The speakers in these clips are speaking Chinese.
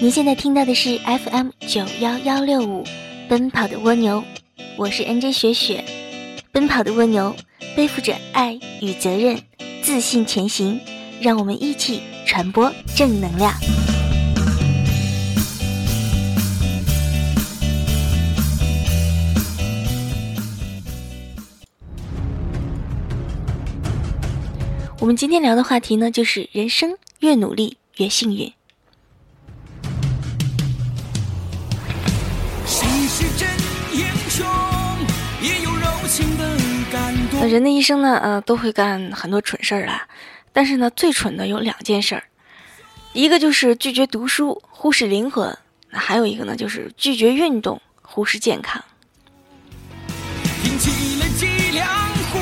您现在听到的是 FM 九幺幺六五，奔跑的蜗牛，我是 NJ 雪雪。奔跑的蜗牛背负着爱与责任，自信前行，让我们一起传播正能量。我们今天聊的话题呢，就是人生越努力越幸运。人的一生呢，呃，都会干很多蠢事儿啦。但是呢，最蠢的有两件事儿，一个就是拒绝读书，忽视灵魂；那还有一个呢，就是拒绝运动，忽视健康。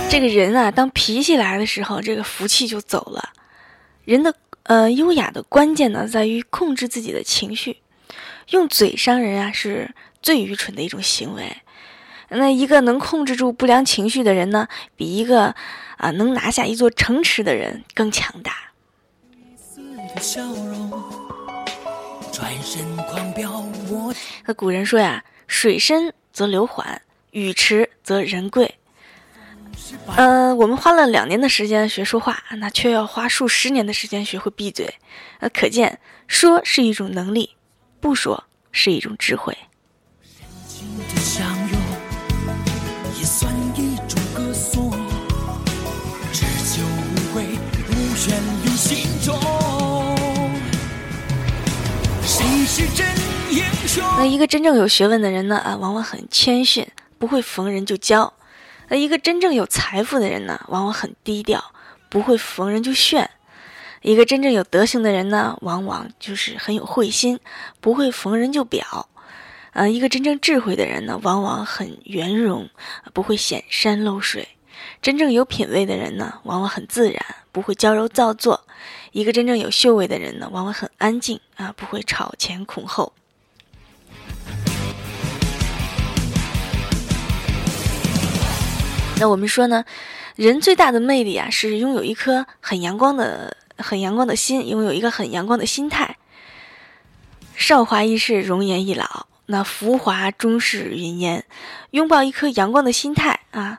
这个人啊，当脾气来的时候，这个福气就走了。人的呃优雅的关键呢，在于控制自己的情绪。用嘴伤人啊，是最愚蠢的一种行为。那一个能控制住不良情绪的人呢，比一个啊能拿下一座城池的人更强大。那古人说呀，水深则流缓，语迟则人贵。呃，我们花了两年的时间学说话，那却要花数十年的时间学会闭嘴。呃，可见说是一种能力，不说是一种智慧。全用心中。谁是真英雄那一个真正有学问的人呢？啊，往往很谦逊，不会逢人就教。那一个真正有财富的人呢，往往很低调，不会逢人就炫；一个真正有德行的人呢，往往就是很有慧心，不会逢人就表。啊，一个真正智慧的人呢，往往很圆融，不会显山露水；真正有品位的人呢，往往很自然，不会娇柔造作；一个真正有修为的人呢，往往很安静啊，不会吵前恐后。那我们说呢，人最大的魅力啊，是拥有一颗很阳光的、很阳光的心，拥有一个很阳光的心态。韶华易逝，容颜易老，那浮华终是云烟。拥抱一颗阳光的心态啊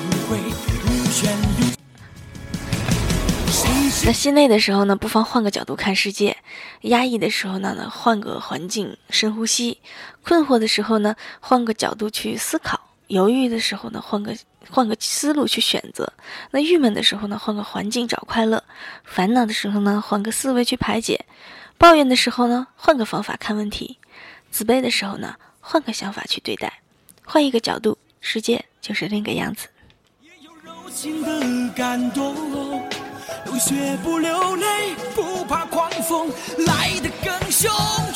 那心累的时候呢，不妨换个角度看世界；压抑的时候呢，换个环境深呼吸；困惑的时候呢，换个角度去思考；犹豫的时候呢，换个换个思路去选择；那郁闷的时候呢，换个环境找快乐；烦恼的时候呢，换个思维去排解；抱怨的时候呢，换个方法看问题；自卑的时候呢，换个想法去对待。换一个角度，世界就是另一个样子。也有柔情的感动流血不流泪，不怕狂风来得更汹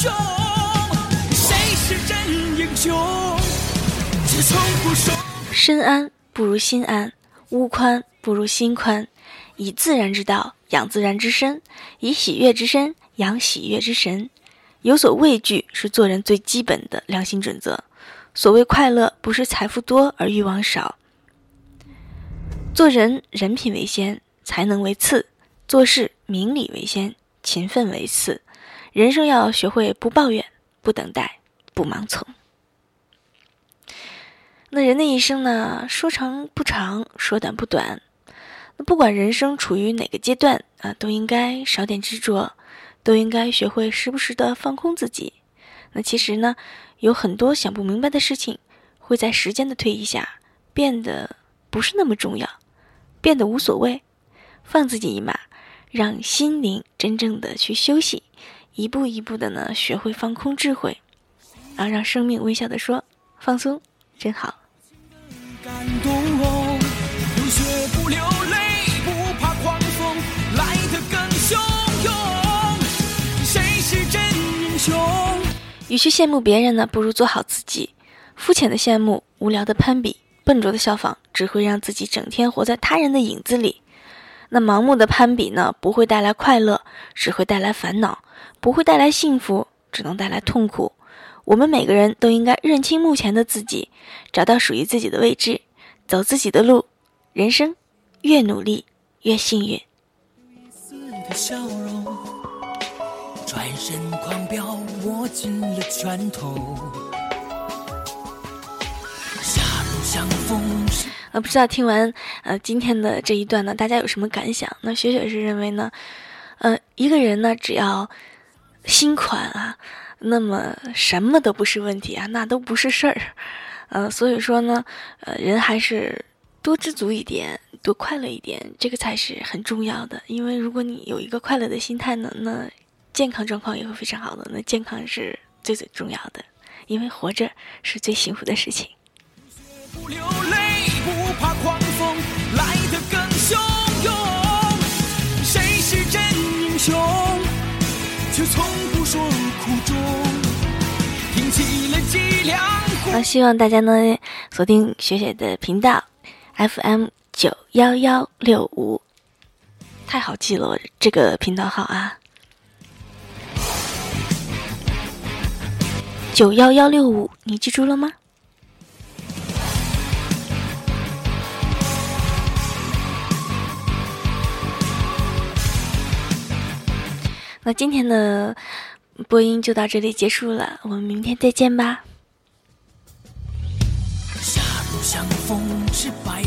涌。谁是真英雄？只从不说。身安不如心安，屋宽不如心宽。以自然之道养自然之身，以喜悦之身养喜悦之神。有所畏惧是做人最基本的良心准则。所谓快乐，不是财富多而欲望少。做人人品为先。才能为次，做事明理为先，勤奋为次。人生要学会不抱怨，不等待，不盲从。那人的一生呢？说长不长，说短不短。那不管人生处于哪个阶段啊，都应该少点执着，都应该学会时不时的放空自己。那其实呢，有很多想不明白的事情，会在时间的推移下变得不是那么重要，变得无所谓。放自己一马，让心灵真正的去休息，一步一步的呢，学会放空智慧，然后让生命微笑的说：“放松，真好。”与其羡慕别人呢，不如做好自己。肤浅的羡慕，无聊的攀比，笨拙的效仿，只会让自己整天活在他人的影子里。那盲目的攀比呢，不会带来快乐，只会带来烦恼；不会带来幸福，只能带来痛苦。我们每个人都应该认清目前的自己，找到属于自己的位置，走自己的路。人生越努力越幸运。转身狂飙，握紧了拳头。狭路相逢呃，不知道听完呃今天的这一段呢，大家有什么感想？那雪雪是认为呢，呃，一个人呢，只要心宽啊，那么什么都不是问题啊，那都不是事儿。呃，所以说呢，呃，人还是多知足一点，多快乐一点，这个才是很重要的。因为如果你有一个快乐的心态呢，那健康状况也会非常好的，那健康是最最重要的，因为活着是最幸福的事情。不流泪，却从不说苦衷。挺起了脊梁。那希望大家呢锁定雪雪的频道，FM 九幺幺六五，太好记了，这个频道号啊。九幺幺六五，你记住了吗？那今天的播音就到这里结束了，我们明天再见吧。狭路相逢是白。